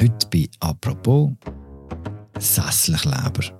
Heute bei «Apropos» Sesselkleber.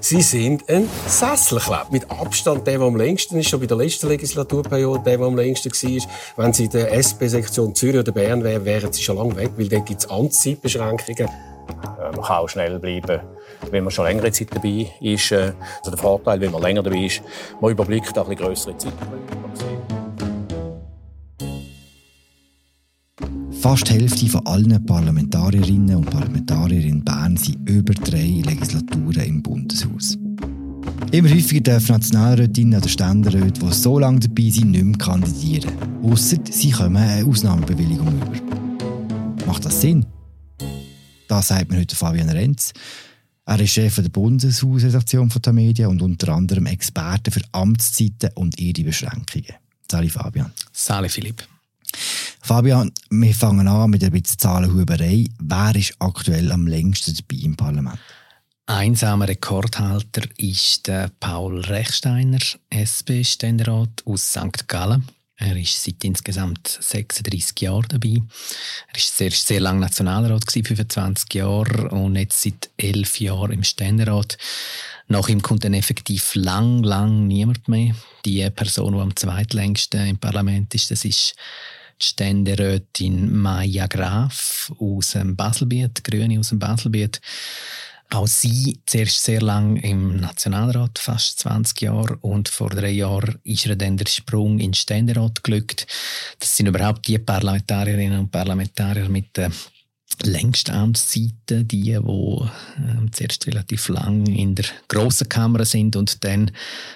Sie sind ein Sesselkleber. Mit Abstand der, der am längsten ist, schon bei der letzten Legislaturperiode der, der am längsten war. Wenn Sie in der SP-Sektion Zürich oder Bern wären, wären Sie schon lange weg, weil dort gibt es Amtszeitbeschränkungen. Äh, man kann auch schnell bleiben, wenn man schon längere Zeit dabei ist. Äh, also der Vorteil, wenn man länger dabei ist, man überblickt auch ein größere Zeit. Fast die Hälfte von allen Parlamentarierinnen und Parlamentarier in Bern sind über drei Legislaturen im Bundeshaus. Immer häufiger dürfen Nationalrätinnen oder Ständeräte, die so lange dabei sind, nicht mehr kandidieren. Ausser sie kommen eine Ausnahmebewilligung über. Macht das Sinn? Das sagt mir heute Fabian Renz. Er ist Chef der Bundeshausredaktion von Medien und unter anderem Experte für Amtszeiten und ihre Beschränkungen. Sali Fabian. Sali Philipp. Fabian, wir fangen an mit ein bisschen Zahlenhuberei. Wer ist aktuell am längsten dabei im Parlament? Einsamer Rekordhalter ist der Paul Rechsteiner, SP-Ständerat aus St. Gallen. Er ist seit insgesamt 36 Jahren dabei. Er ist sehr, sehr lange Nationalrat, gewesen, 25 Jahre, und jetzt seit 11 Jahren im Ständerat. Nach ihm kommt dann effektiv lang, lang niemand mehr. Die Person, die am zweitlängsten im Parlament ist, das ist die Ständerätin Maya Graf aus dem Baselbiet, Grüne aus dem Baselbiet. Auch sie zuerst sehr lang im Nationalrat, fast 20 Jahre, und vor drei Jahren ist ihr dann der Sprung in den Ständerat gelückt. Das sind überhaupt die Parlamentarierinnen und Parlamentarier mit der längsten Amtszeiten, die, die äh, zuerst relativ lang in der grossen Kammer sind und dann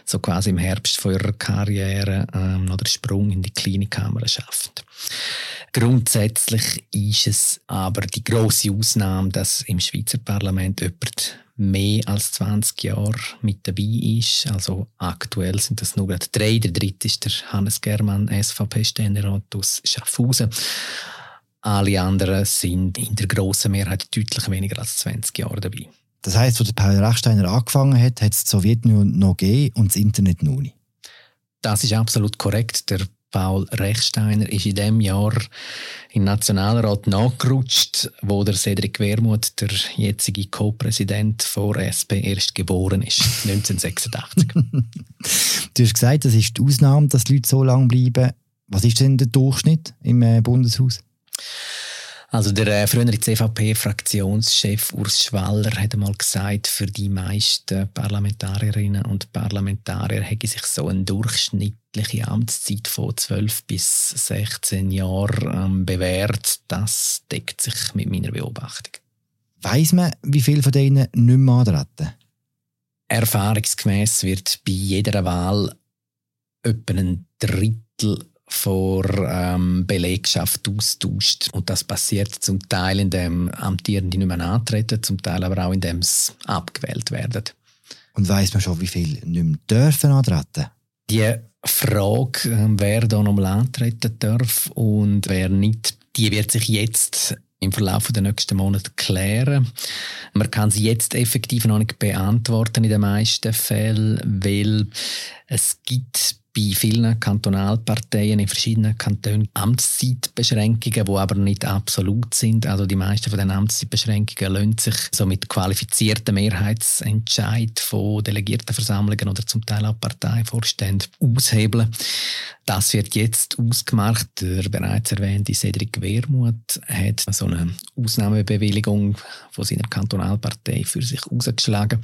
so quasi im Herbst von ihrer Karriere äh, noch den Sprung in die kleine Kammer schaffen. Grundsätzlich ist es aber die große Ausnahme, dass im Schweizer Parlament jemand mehr als 20 Jahre mit dabei ist. Also aktuell sind das nur gerade drei. Der dritte ist der Hannes Germann, SVP-Ständerat aus Schaffhausen. Alle anderen sind in der grossen Mehrheit deutlich weniger als 20 Jahre dabei. Das heißt, als Paul Rechsteiner angefangen hat, hat es die Sowjetunion noch gegeben und das Internet noch nicht. Das ist absolut korrekt. Der Paul Rechsteiner ist in dem Jahr den Nationalrat nachgerutscht, wo der Cedric Wermuth, der jetzige Co-Präsident vor SP, erst geboren ist, 1986. du hast gesagt, das ist die Ausnahme, dass die Leute so lange bleiben. Was ist denn der Durchschnitt im äh, Bundeshaus? Also der äh, frühere CVP-Fraktionschef Urs Schwaller hat einmal gesagt, für die meisten Parlamentarierinnen und Parlamentarier hätte sich so eine durchschnittliche Amtszeit von 12 bis 16 Jahren ähm, bewährt. Das deckt sich mit meiner Beobachtung. Weiss man, wie viele von denen nicht mehr antreten? Erfahrungsgemäß wird bei jeder Wahl etwa ein Drittel vor ähm, Belegschaft austauscht. Und das passiert zum Teil, indem Amtierende nicht mehr antreten, zum Teil aber auch, indem sie abgewählt werden. Und weiß man schon, wie viele nicht mehr dürfen antreten? Die Frage, ähm, wer da noch mal antreten darf und wer nicht, die wird sich jetzt im Verlauf der nächsten Monate klären. Man kann sie jetzt effektiv noch nicht beantworten in den meisten Fällen, weil es gibt bei vielen Kantonalparteien in verschiedenen Kantonen Amtszeitbeschränkungen, die aber nicht absolut sind. Also die meisten von den Amtszeitbeschränkungen lassen sich so mit qualifizierten Mehrheitsentscheid von Delegiertenversammlungen oder zum Teil auch Parteivorständen aushebeln. Das wird jetzt ausgemacht. Der bereits erwähnte Cedric Wermuth hat so eine Ausnahmebewilligung von seiner Kantonalpartei für sich ausgeschlagen.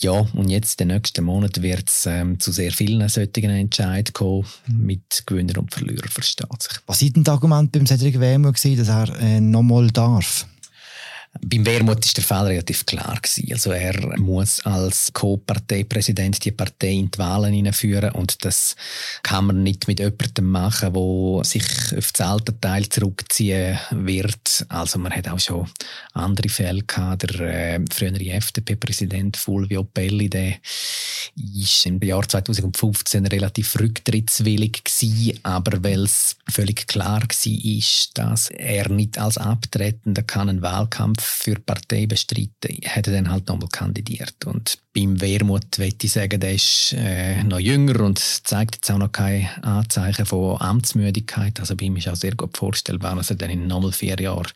Ja, und jetzt den nächsten Monaten wird es ähm, zu sehr vielen solchen Entscheidungen kommen, mit Gewinner und Verlierer, versteht sich. Was war denn das Argument beim Cedric Wermuth, dass er äh, nochmal darf? Beim Wermut ist der Fall relativ klar gewesen. Also er muss als Co-Parteipräsident die Partei in die Wahlen hineinführen und das kann man nicht mit jemandem machen, der sich auf das alte Teil zurückziehen wird. Also man hat auch schon andere Fälle gehabt. Der äh, frühere FDP-Präsident Fulvio Pelli, der ist im Jahr 2015 relativ rücktrittswillig gewesen, aber weil es völlig klar war, dass er nicht als Abtretender kann einen Wahlkampf für die Partei bestreiten, hat er dann halt nochmal kandidiert. Und beim Wermut möchte ich sagen, der ist äh, noch jünger und zeigt jetzt auch noch keine Anzeichen von Amtsmüdigkeit. Also bei ihm ist auch sehr gut vorstellbar, dass er dann in nochmal vier Jahren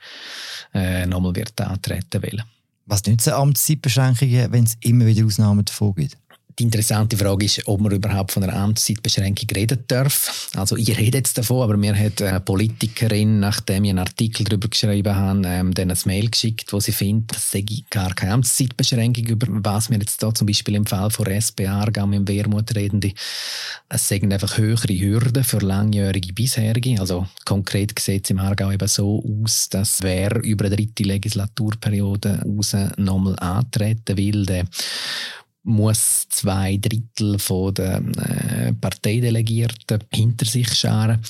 äh, nochmal wird antreten will. Was nützen Amtszeitbeschränkungen, wenn es immer wieder Ausnahmen davon gibt? Die interessante Frage ist, ob man überhaupt von einer Amtszeitbeschränkung reden darf. Also ich rede jetzt davon, aber mir hat eine Politikerin, nachdem ich einen Artikel darüber geschrieben habe, ähm, dann ein Mail geschickt, wo sie findet, es sei gar keine Amtszeitbeschränkung, über was wir jetzt da zum Beispiel im Fall von SP Aargau im Wermut reden. Es seien einfach höhere Hürden für langjährige Bisherige. Also konkret sieht es im Aargau eben so aus, dass wer über eine dritte Legislaturperiode raus nochmal antreten will, der muss zwei Drittel von der äh, Parteidelegierten hinter sich scharen.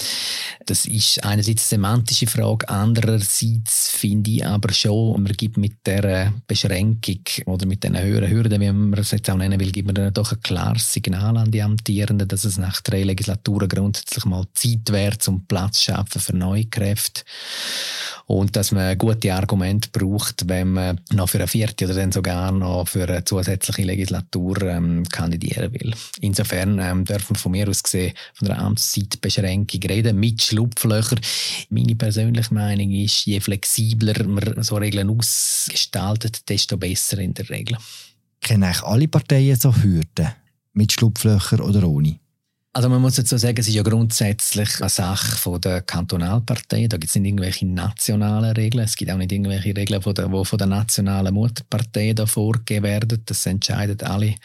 Das ist einerseits eine semantische Frage, andererseits finde ich aber schon, man gibt mit der Beschränkung oder mit den höheren Hürden, wie man es jetzt auch nennen will, gibt man doch ein klares Signal an die Amtierenden, dass es nach drei Legislaturen grundsätzlich mal Zeit wäre, zum Platz zu schaffen für neue Kräfte und dass man gute Argumente braucht, wenn man noch für eine vierte oder dann sogar noch für eine zusätzliche Legislatur ähm, kandidieren will. Insofern ähm, dürfen wir von mir aus gesehen von einer Amtszeitbeschränkung reden, mit Schlupflöchern. Meine persönliche Meinung ist, je flexibler man so Regeln ausgestaltet, desto besser in der Regel. Kennen eigentlich alle Parteien so Hürden? Mit Schlupflöchern oder ohne? Also man muss dazu sagen, es ist ja grundsätzlich eine Sache von der Kantonalpartei. Da gibt es nicht irgendwelche nationalen Regeln. Es gibt auch nicht irgendwelche Regeln, die von, von der nationalen Mutterpartei da vorgegeben werden. Das entscheiden alle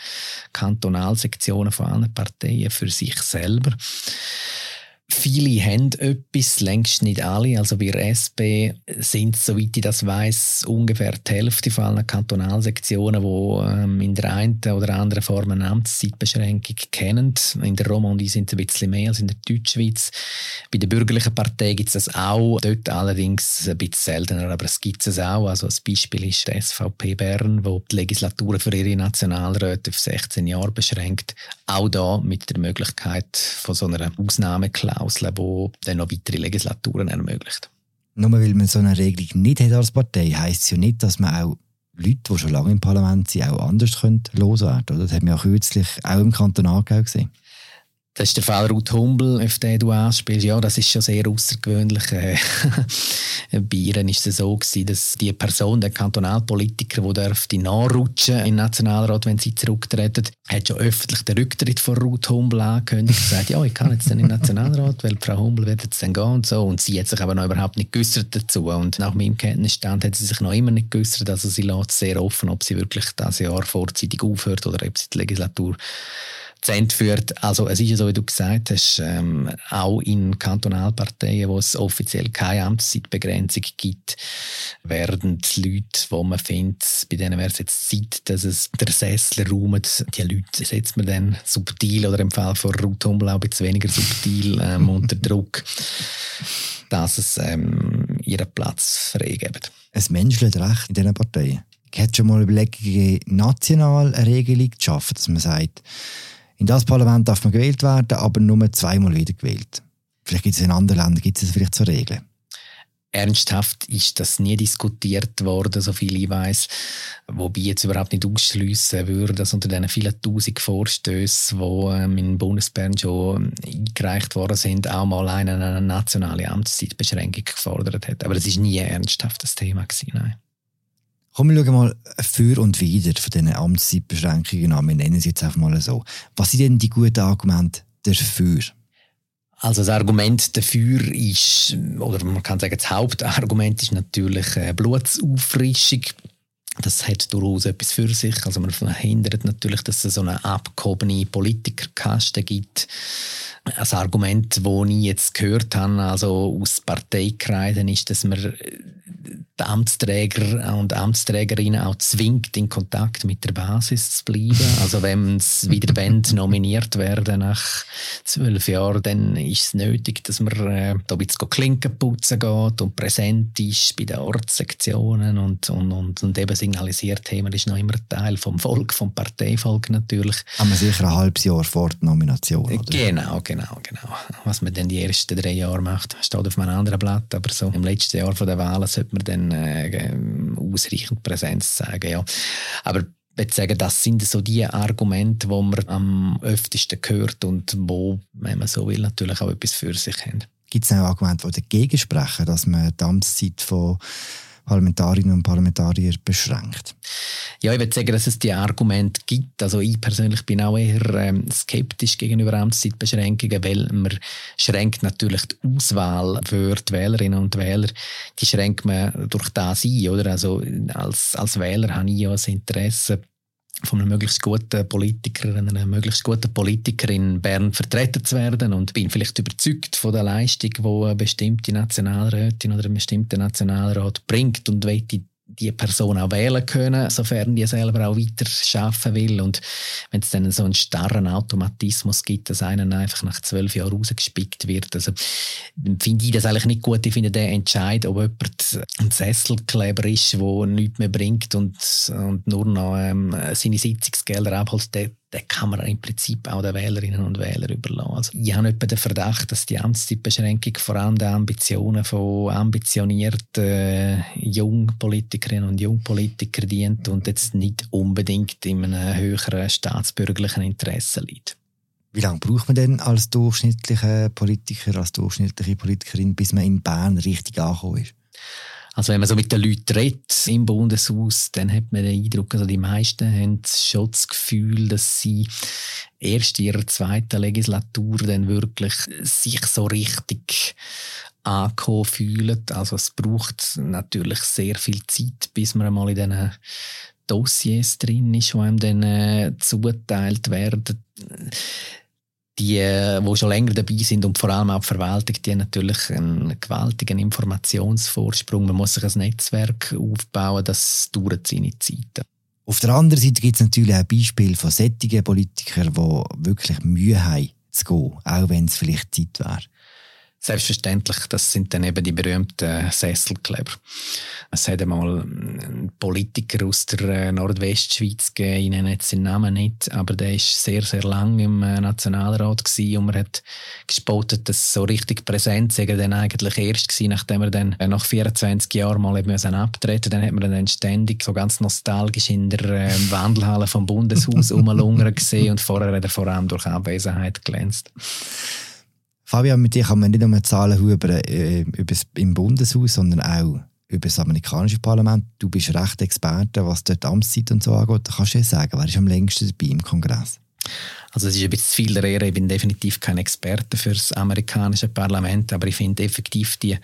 Kantonalsektionen von allen Parteien für sich selber. Viele haben etwas, längst nicht alle. Also bei SP sind, soweit ich das weiß, ungefähr die Hälfte von allen Kantonalsektionen, die ähm, in der einen oder anderen Form eine Amtszeitbeschränkung kennen. In der Romandie sind es ein bisschen mehr als in der Deutschschweiz. Bei der bürgerlichen Partei gibt es das auch, dort allerdings ein bisschen seltener, aber es gibt es auch. Also als Beispiel ist die SVP Bern, wo die Legislatur für ihre Nationalräte auf 16 Jahre beschränkt. Auch da mit der Möglichkeit von so einer Ausnahmeklausel Klausel, die dann noch weitere Legislaturen ermöglicht. Nur weil man so eine Regelung nicht hat als Partei, heisst es ja nicht, dass man auch Leute, die schon lange im Parlament sind, auch anders loswerden können. Das haben wir auch kürzlich auch im Kanton Aargau gesehen. Das ist der Fall Ruth Humbel, auf den du anspielst. Ja, das ist schon sehr außergewöhnlich. Äh, bei ihr war es so, gewesen, dass die Person, der Kantonalpolitiker, der dürfte nachrutschen im Nationalrat, wenn sie zurücktreten, hat schon öffentlich den Rücktritt von Ruth Humbel angekündigt. und gesagt, ja, ich kann jetzt dann im Nationalrat, weil Frau Humbel wird jetzt dann gehen und so. Und sie hat sich aber noch überhaupt nicht geäußert dazu. Und nach meinem Kenntnisstand hat sie sich noch immer nicht geäußert. Also sie lässt sehr offen, ob sie wirklich das Jahr vorzeitig aufhört oder ob sie die Legislatur zu Ende führt. Also es ist ja so, wie du gesagt hast, ähm, auch in Kantonalparteien, wo es offiziell keine Amtszeitbegrenzung gibt, werden die Leute, wo man findet, bei denen wäre es jetzt Zeit, dass es der Sessel räumt, die Leute setzt man dann subtil oder im Fall von Ruth Humbel auch ein bisschen weniger subtil ähm, unter Druck, dass es ähm, ihren Platz freigeben. Es menschelt recht in diesen Parteien. Ich hätte schon mal Überlegungen, national eine Regelung zu schaffen, dass man sagt, in das Parlament darf man gewählt werden, aber nur zweimal wieder gewählt. Vielleicht gibt es in anderen Ländern gibt es vielleicht so Regeln. Ernsthaft ist das nie diskutiert worden, so viel ich weiß. Wobei ich jetzt überhaupt nicht ausschliessen würde, dass unter diesen vielen tausend Vorstößen, die ähm, in Bundesbern schon eingereicht worden sind, auch mal eine, nationale Amtszeitbeschränkung gefordert hat. Aber das ist nie ein ernsthaftes Thema gewesen, nein. Komm, wir schauen mal für und wieder von diesen Amtszeitbeschränkungen an. Wir nennen sie jetzt einfach mal so. Was sind denn die guten Argumente dafür? Also das Argument dafür ist, oder man kann sagen, das Hauptargument ist natürlich äh, Blutsauffrischung. Das hat durchaus etwas für sich. Also man verhindert natürlich, dass es so eine abgehobene Politikerkaste gibt. Ein Argument, das ich jetzt gehört habe, also aus Parteikreisen, ist, dass man die Amtsträger und Amtsträgerinnen auch zwingt, in Kontakt mit der Basis zu bleiben. Also wenn sie wieder wollen, nominiert werden nach zwölf Jahren, dann ist es nötig, dass man äh, da ein bisschen Klinken putzen geht und präsent ist bei den Ortssektionen und, und, und, und eben signalisiert, hey, man ist noch immer Teil vom Volk, vom Parteivolk natürlich. Aber sicher ein halbes Jahr vor der Nomination, oder? Genau, genau, genau. Was man dann die ersten drei Jahre macht, steht auf einem anderen Blatt, aber so im letzten Jahr von der Wahlen sollte man dann äh, ausreichend Präsenz zeigen. Ja. Aber ich sagen, das sind so die Argumente, die man am öftesten hört und wo, wenn man so will, natürlich auch etwas für sich haben. Gibt es auch Argumente, die dagegen sprechen, dass man die Amtszeit von Parlamentarierinnen und Parlamentarier beschränkt. Ja, ich würde sagen, dass es die Argumente gibt. Also ich persönlich bin auch eher ähm, skeptisch gegenüber Amtszeitbeschränkungen, weil man schränkt natürlich die Auswahl für die Wählerinnen und Wähler, die schränkt man durch das ein, oder? Also als, als Wähler habe ich ja das Interesse, von einem möglichst guten Politiker, einer möglichst guten Politikerin in Bern vertreten zu werden. Und bin vielleicht überzeugt von der Leistung, die eine bestimmte Nationalrätin oder ein bestimmter Nationalrat bringt und möchte Person auch wählen können, sofern die selber auch weiter schaffen will. Und wenn es dann so einen starren Automatismus gibt, dass einer einfach nach zwölf Jahren rausgespickt wird, also finde ich das eigentlich nicht gut. Ich finde den Entscheid, ob jemand ein Sesselkleber ist, der nichts mehr bringt und, und nur noch ähm, seine Sitzungsgelder abholt, den kann man im Prinzip auch den Wählerinnen und Wählern überlassen. Also ich habe etwa den Verdacht, dass die Amtszeitbeschränkung vor allem den Ambitionen von ambitionierten äh, Jungpolitikerinnen und Jungpolitikern dient und jetzt nicht unbedingt in einem höheren staatsbürgerlichen Interesse liegt. Wie lange braucht man denn als durchschnittlicher Politiker, als durchschnittliche Politikerin, bis man in Bern richtig angekommen ist? Also wenn man so mit den Leuten redet im Bundeshaus, dann hat man den Eindruck, also die meisten haben schon das Gefühl, dass sie erst in ihrer zweiten Legislatur dann wirklich sich so richtig angekommen fühlen. Also es braucht natürlich sehr viel Zeit, bis man einmal in diesen Dossiers drin ist, die einem dann äh, zuteilt werden die, die schon länger dabei sind und vor allem auch die Verwaltung, die haben natürlich einen gewaltigen Informationsvorsprung. Man muss sich ein Netzwerk aufbauen, das dauert seine Zeit. Auf der anderen Seite gibt es natürlich auch Beispiele von sättigen Politikern, die wirklich Mühe haben zu gehen, auch wenn es vielleicht Zeit wäre. Selbstverständlich, das sind dann eben die berühmten Sesselkleber. Es hat einmal einen Politiker aus der äh, Nordwestschweiz gegeben, ich nenne jetzt den Namen nicht, aber der ist sehr, sehr lang im äh, Nationalrat gewesen und man hat gespottet, dass so richtig präsent sei er dann eigentlich erst gewesen, nachdem er dann äh, nach 24 Jahren mal eben abtreten Dann hat man dann ständig so ganz nostalgisch in der Wandelhalle vom Bundeshaus rumlungern gesehen und vorher hat er vor allem durch Abwesenheit glänzt. Fabian, mit dir kann man nicht nur Zahlen über, äh, über im Bundeshaus, sondern auch über das amerikanische Parlament. Du bist recht Experte, was dort Amtszeit und so angeht. Kannst du ja sagen, wer ist am längsten dabei im Kongress? Also es ist ein bisschen zu viel der Ehre. Ich bin definitiv kein Experte für das amerikanische Parlament, aber ich finde effektiv die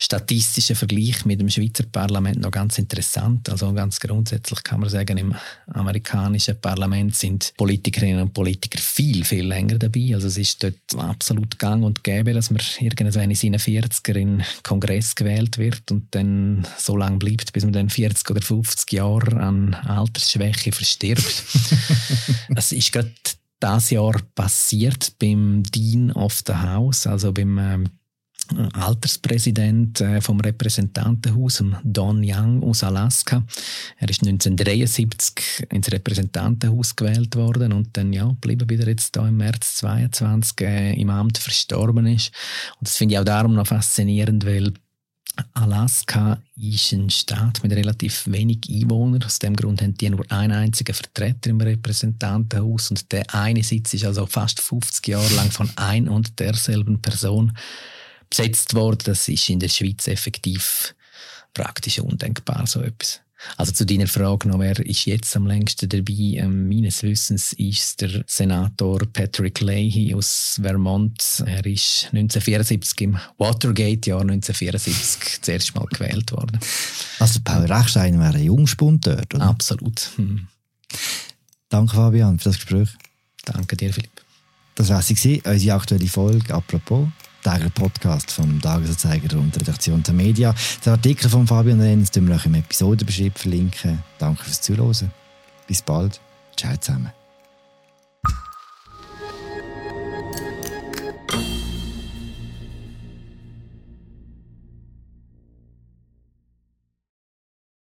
statistischen Vergleich mit dem Schweizer Parlament noch ganz interessant. Also ganz grundsätzlich kann man sagen, im amerikanischen Parlament sind Politikerinnen und Politiker viel, viel länger dabei. Also es ist dort absolut gang und gäbe, dass man irgendwann in seinen 40er in Kongress gewählt wird und dann so lange bleibt, bis man dann 40 oder 50 Jahre an Altersschwäche verstirbt. das ist gerade das Jahr passiert beim Dean of the House, also beim ähm, Alterspräsident äh, vom Repräsentantenhaus, Don Young aus Alaska. Er ist 1973 ins Repräsentantenhaus gewählt worden und dann ja, blieben wieder jetzt da im März 22 äh, im Amt verstorben ist. Und das finde ich auch darum noch faszinierend, weil Alaska ist ein Staat mit relativ wenig Einwohnern. Aus dem Grund haben die nur einen einzigen Vertreter im Repräsentantenhaus und der eine Sitz ist also fast 50 Jahre lang von ein und derselben Person besetzt worden. Das ist in der Schweiz effektiv praktisch undenkbar, so etwas. Also zu deiner Frage noch, wer ist jetzt am längsten dabei? Ähm, meines Wissens ist der Senator Patrick Leahy aus Vermont. Er ist 1974 im Watergate-Jahr 1974 zuerst mal gewählt worden. Also Paul Rechstein wäre ein Jungspund dort, oder? Absolut. Hm. Danke Fabian für das Gespräch. Danke dir, Philipp. Das war sie, unsere aktuelle Folge «Apropos» täglichen Podcast vom Tagesanzeiger und der Redaktion der Media. Den Artikel von Fabian Renz verlinken wir euch im Episodenbeschrieb verlinken. Danke fürs Zuhören. Bis bald. Ciao zusammen.